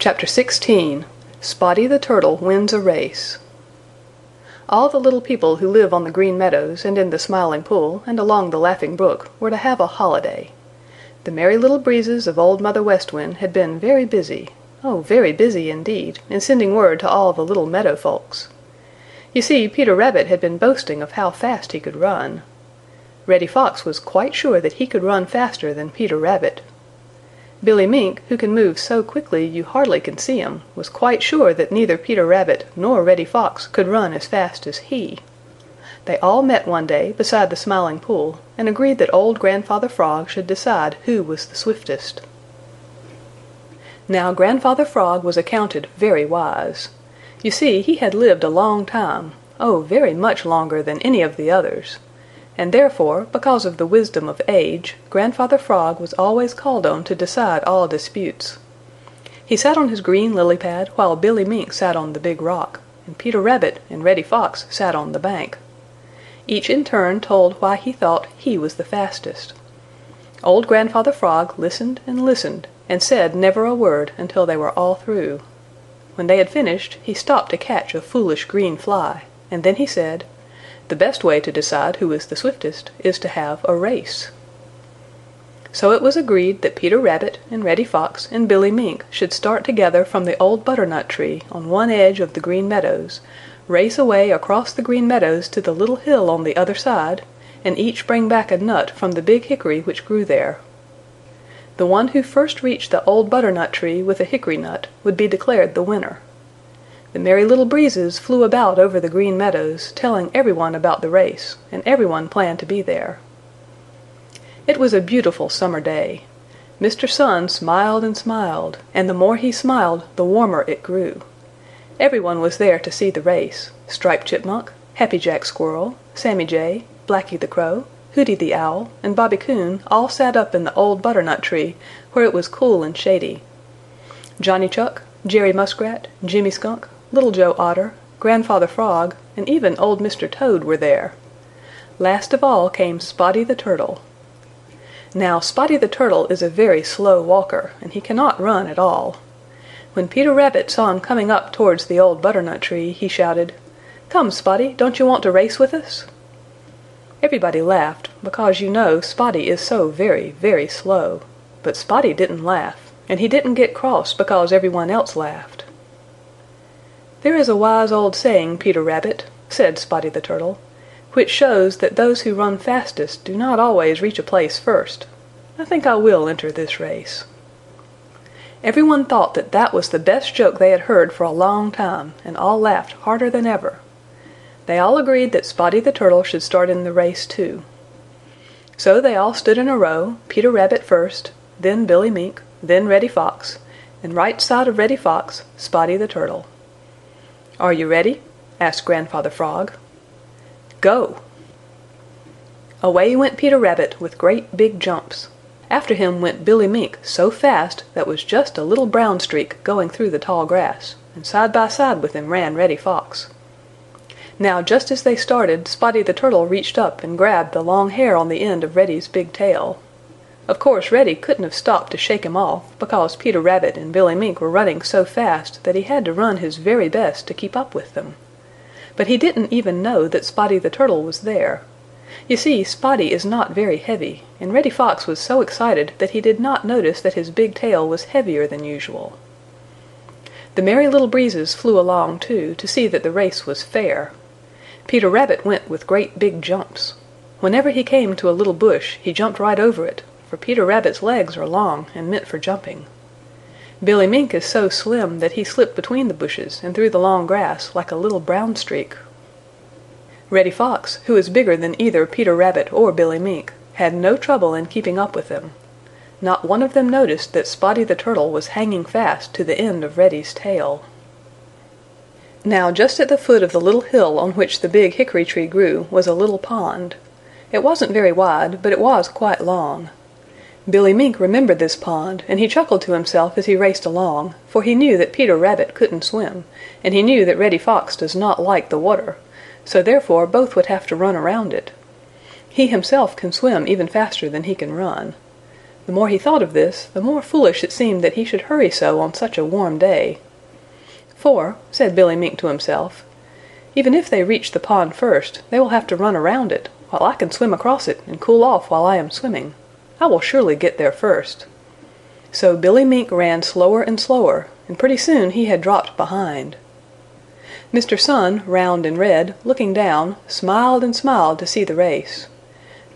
CHAPTER XVI Spotty the Turtle Wins a Race All the little people who live on the Green Meadows and in the Smiling Pool and along the Laughing Brook were to have a holiday. The Merry Little Breezes of Old Mother West Wind had been very busy, oh very busy indeed, in sending word to all the little meadow folks. You see Peter Rabbit had been boasting of how fast he could run. Reddy Fox was quite sure that he could run faster than Peter Rabbit. Billy Mink, who can move so quickly you hardly can see him, was quite sure that neither Peter Rabbit nor Reddy Fox could run as fast as he. They all met one day beside the Smiling Pool and agreed that old Grandfather Frog should decide who was the swiftest. Now Grandfather Frog was accounted very wise. You see he had lived a long time, oh very much longer than any of the others and therefore, because of the wisdom of age, Grandfather Frog was always called on to decide all disputes. He sat on his green lily pad while Billy Mink sat on the Big Rock, and Peter Rabbit and Reddy Fox sat on the bank. Each in turn told why he thought he was the fastest. Old Grandfather Frog listened and listened and said never a word until they were all through. When they had finished he stopped to catch a foolish green fly, and then he said, the best way to decide who is the swiftest is to have a race. So it was agreed that Peter Rabbit and Reddy Fox and Billy Mink should start together from the old butternut tree on one edge of the Green Meadows, race away across the Green Meadows to the little hill on the other side, and each bring back a nut from the big hickory which grew there. The one who first reached the old butternut tree with a hickory nut would be declared the winner. The Merry Little Breezes flew about over the Green Meadows, telling everyone about the race, and everyone planned to be there. It was a beautiful summer day. Mr. Sun smiled and smiled, and the more he smiled the warmer it grew. Everyone was there to see the race Striped Chipmunk, Happy Jack Squirrel, Sammy Jay, Blacky the Crow, Hooty the Owl, and Bobby Coon all sat up in the old butternut tree where it was cool and shady. Johnny Chuck, Jerry Muskrat, Jimmy Skunk, Little Joe Otter, Grandfather Frog, and even old Mr. Toad were there. Last of all came Spotty the Turtle. Now Spotty the Turtle is a very slow walker, and he cannot run at all. When Peter Rabbit saw him coming up towards the old butternut tree, he shouted, "Come, Spotty, don't you want to race with us?" Everybody laughed, because you know Spotty is so very, very slow. But Spotty didn't laugh, and he didn't get cross because everyone else laughed. "There is a wise old saying, Peter Rabbit," said Spotty the Turtle, "which shows that those who run fastest do not always reach a place first. I think I will enter this race." Everyone thought that that was the best joke they had heard for a long time, and all laughed harder than ever. They all agreed that Spotty the Turtle should start in the race too. So they all stood in a row, Peter Rabbit first, then Billy Mink, then Reddy Fox, and right side of Reddy Fox, Spotty the Turtle. "Are you ready?" asked Grandfather Frog. "Go!" Away went Peter Rabbit with great big jumps. After him went Billy Mink so fast that was just a little brown streak going through the tall grass, and side by side with him ran Reddy Fox. Now just as they started Spotty the Turtle reached up and grabbed the long hair on the end of Reddy's big tail. Of course Reddy couldn't have stopped to shake him off, because Peter Rabbit and Billy Mink were running so fast that he had to run his very best to keep up with them. But he didn't even know that Spotty the Turtle was there. You see Spotty is not very heavy, and Reddy Fox was so excited that he did not notice that his big tail was heavier than usual. The Merry Little Breezes flew along too, to see that the race was fair. Peter Rabbit went with great big jumps. Whenever he came to a little bush he jumped right over it, for Peter Rabbit's legs are long and meant for jumping. Billy Mink is so slim that he slipped between the bushes and through the long grass like a little brown streak. Reddy Fox, who is bigger than either Peter Rabbit or Billy Mink, had no trouble in keeping up with them. Not one of them noticed that Spotty the Turtle was hanging fast to the end of Reddy's tail. Now just at the foot of the little hill on which the big hickory tree grew was a little pond. It wasn't very wide, but it was quite long. Billy Mink remembered this pond, and he chuckled to himself as he raced along, for he knew that Peter Rabbit couldn't swim, and he knew that Reddy Fox does not like the water, so therefore both would have to run around it. He himself can swim even faster than he can run. The more he thought of this, the more foolish it seemed that he should hurry so on such a warm day. "For," said Billy Mink to himself, "even if they reach the pond first, they will have to run around it, while I can swim across it and cool off while I am swimming. I will surely get there first." So Billy Mink ran slower and slower, and pretty soon he had dropped behind. Mr. Sun, round and red, looking down, smiled and smiled to see the race.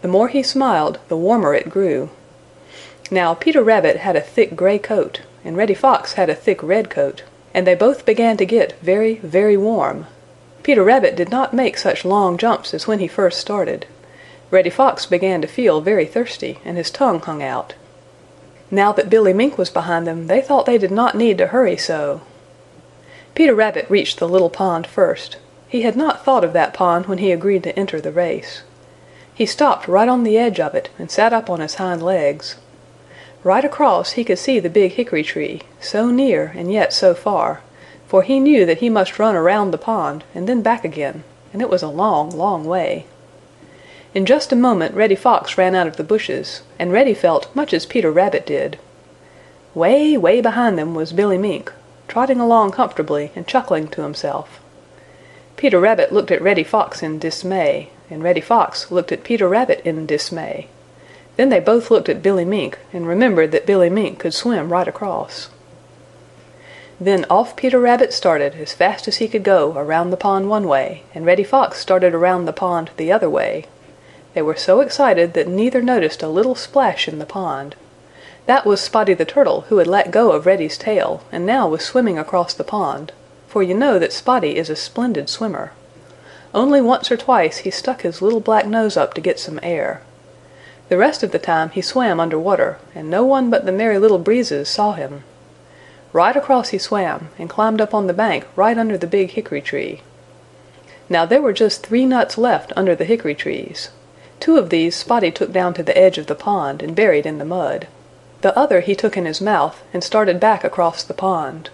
The more he smiled the warmer it grew. Now Peter Rabbit had a thick gray coat, and Reddy Fox had a thick red coat, and they both began to get very, very warm. Peter Rabbit did not make such long jumps as when he first started. Reddy Fox began to feel very thirsty and his tongue hung out. Now that Billy Mink was behind them they thought they did not need to hurry so. Peter Rabbit reached the little pond first. He had not thought of that pond when he agreed to enter the race. He stopped right on the edge of it and sat up on his hind legs. Right across he could see the big hickory tree, so near and yet so far, for he knew that he must run around the pond and then back again, and it was a long, long way. In just a moment Reddy Fox ran out of the bushes, and Reddy felt much as Peter Rabbit did. Way, way behind them was Billy Mink, trotting along comfortably and chuckling to himself. Peter Rabbit looked at Reddy Fox in dismay, and Reddy Fox looked at Peter Rabbit in dismay. Then they both looked at Billy Mink and remembered that Billy Mink could swim right across. Then off Peter Rabbit started as fast as he could go around the pond one way, and Reddy Fox started around the pond the other way. They were so excited that neither noticed a little splash in the pond. That was Spotty the Turtle who had let go of Reddy's tail and now was swimming across the pond, for you know that Spotty is a splendid swimmer. Only once or twice he stuck his little black nose up to get some air. The rest of the time he swam under water and no one but the Merry Little Breezes saw him. Right across he swam and climbed up on the bank right under the big hickory tree. Now there were just three nuts left under the hickory trees. Two of these Spotty took down to the edge of the pond and buried in the mud. The other he took in his mouth and started back across the pond.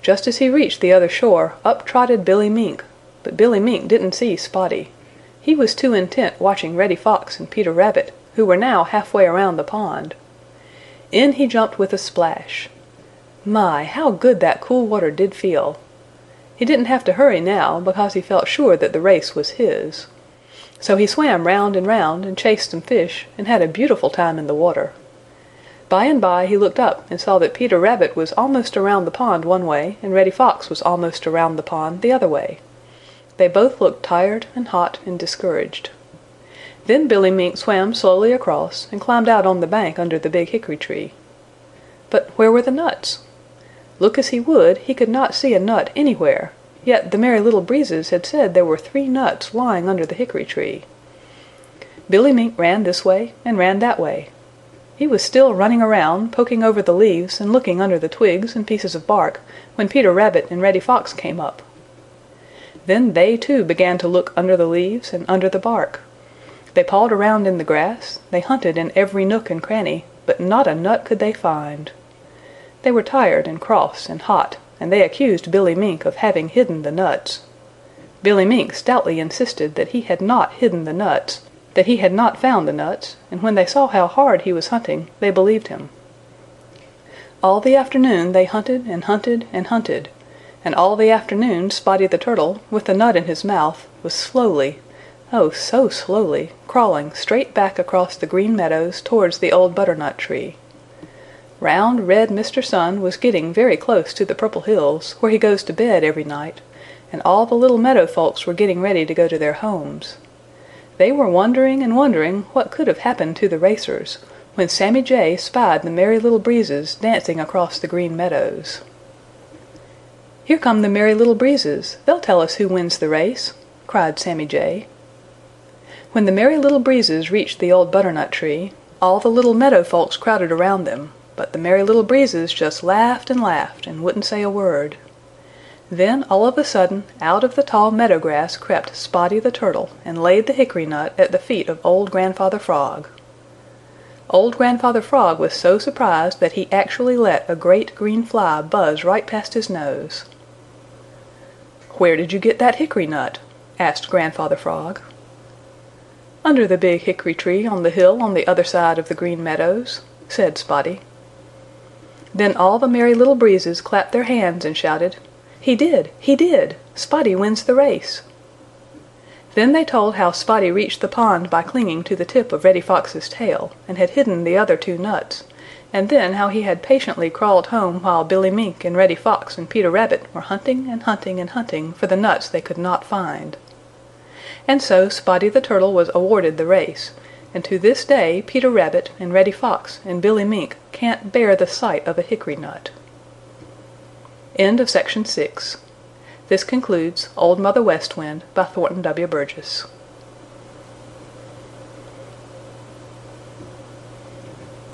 Just as he reached the other shore up trotted Billy Mink, but Billy Mink didn't see Spotty. He was too intent watching Reddy Fox and Peter Rabbit, who were now halfway around the pond. In he jumped with a splash. My, how good that cool water did feel! He didn't have to hurry now because he felt sure that the race was his. So he swam round and round and chased some fish and had a beautiful time in the water. By and by he looked up and saw that Peter Rabbit was almost around the pond one way and Reddy Fox was almost around the pond the other way. They both looked tired and hot and discouraged. Then Billy Mink swam slowly across and climbed out on the bank under the big hickory tree. But where were the nuts? Look as he would, he could not see a nut anywhere, Yet the Merry Little Breezes had said there were three nuts lying under the hickory tree. Billy Mink ran this way and ran that way. He was still running around, poking over the leaves and looking under the twigs and pieces of bark, when Peter Rabbit and Reddy Fox came up. Then they too began to look under the leaves and under the bark. They pawed around in the grass, they hunted in every nook and cranny, but not a nut could they find. They were tired and cross and hot and they accused Billy Mink of having hidden the nuts. Billy Mink stoutly insisted that he had not hidden the nuts, that he had not found the nuts, and when they saw how hard he was hunting they believed him. All the afternoon they hunted and hunted and hunted, and all the afternoon Spotty the Turtle, with the nut in his mouth, was slowly, oh so slowly, crawling straight back across the Green Meadows towards the old butternut tree. Round, red Mr. Sun was getting very close to the Purple Hills, where he goes to bed every night, and all the little meadow folks were getting ready to go to their homes. They were wondering and wondering what could have happened to the racers, when Sammy Jay spied the Merry Little Breezes dancing across the Green Meadows. "Here come the Merry Little Breezes. They'll tell us who wins the race," cried Sammy Jay. When the Merry Little Breezes reached the old butternut tree, all the little meadow folks crowded around them, but the Merry Little Breezes just laughed and laughed and wouldn't say a word. Then all of a sudden out of the tall meadow grass crept Spotty the Turtle and laid the hickory nut at the feet of old Grandfather Frog. Old Grandfather Frog was so surprised that he actually let a great green fly buzz right past his nose. "Where did you get that hickory nut?" asked Grandfather Frog. "Under the big hickory tree on the hill on the other side of the Green Meadows. said Spotty. Then all the Merry Little Breezes clapped their hands and shouted, "He did! He did! Spotty wins the race!" Then they told how Spotty reached the pond by clinging to the tip of Reddy Fox's tail and had hidden the other two nuts, and then how he had patiently crawled home while Billy Mink and Reddy Fox and Peter Rabbit were hunting and hunting and hunting for the nuts they could not find. And so Spotty the Turtle was awarded the race, and to this day Peter Rabbit and Reddy Fox and Billy Mink can't bear the sight of a hickory nut. End of Section 6 This concludes Old Mother West Wind by Thornton W. Burgess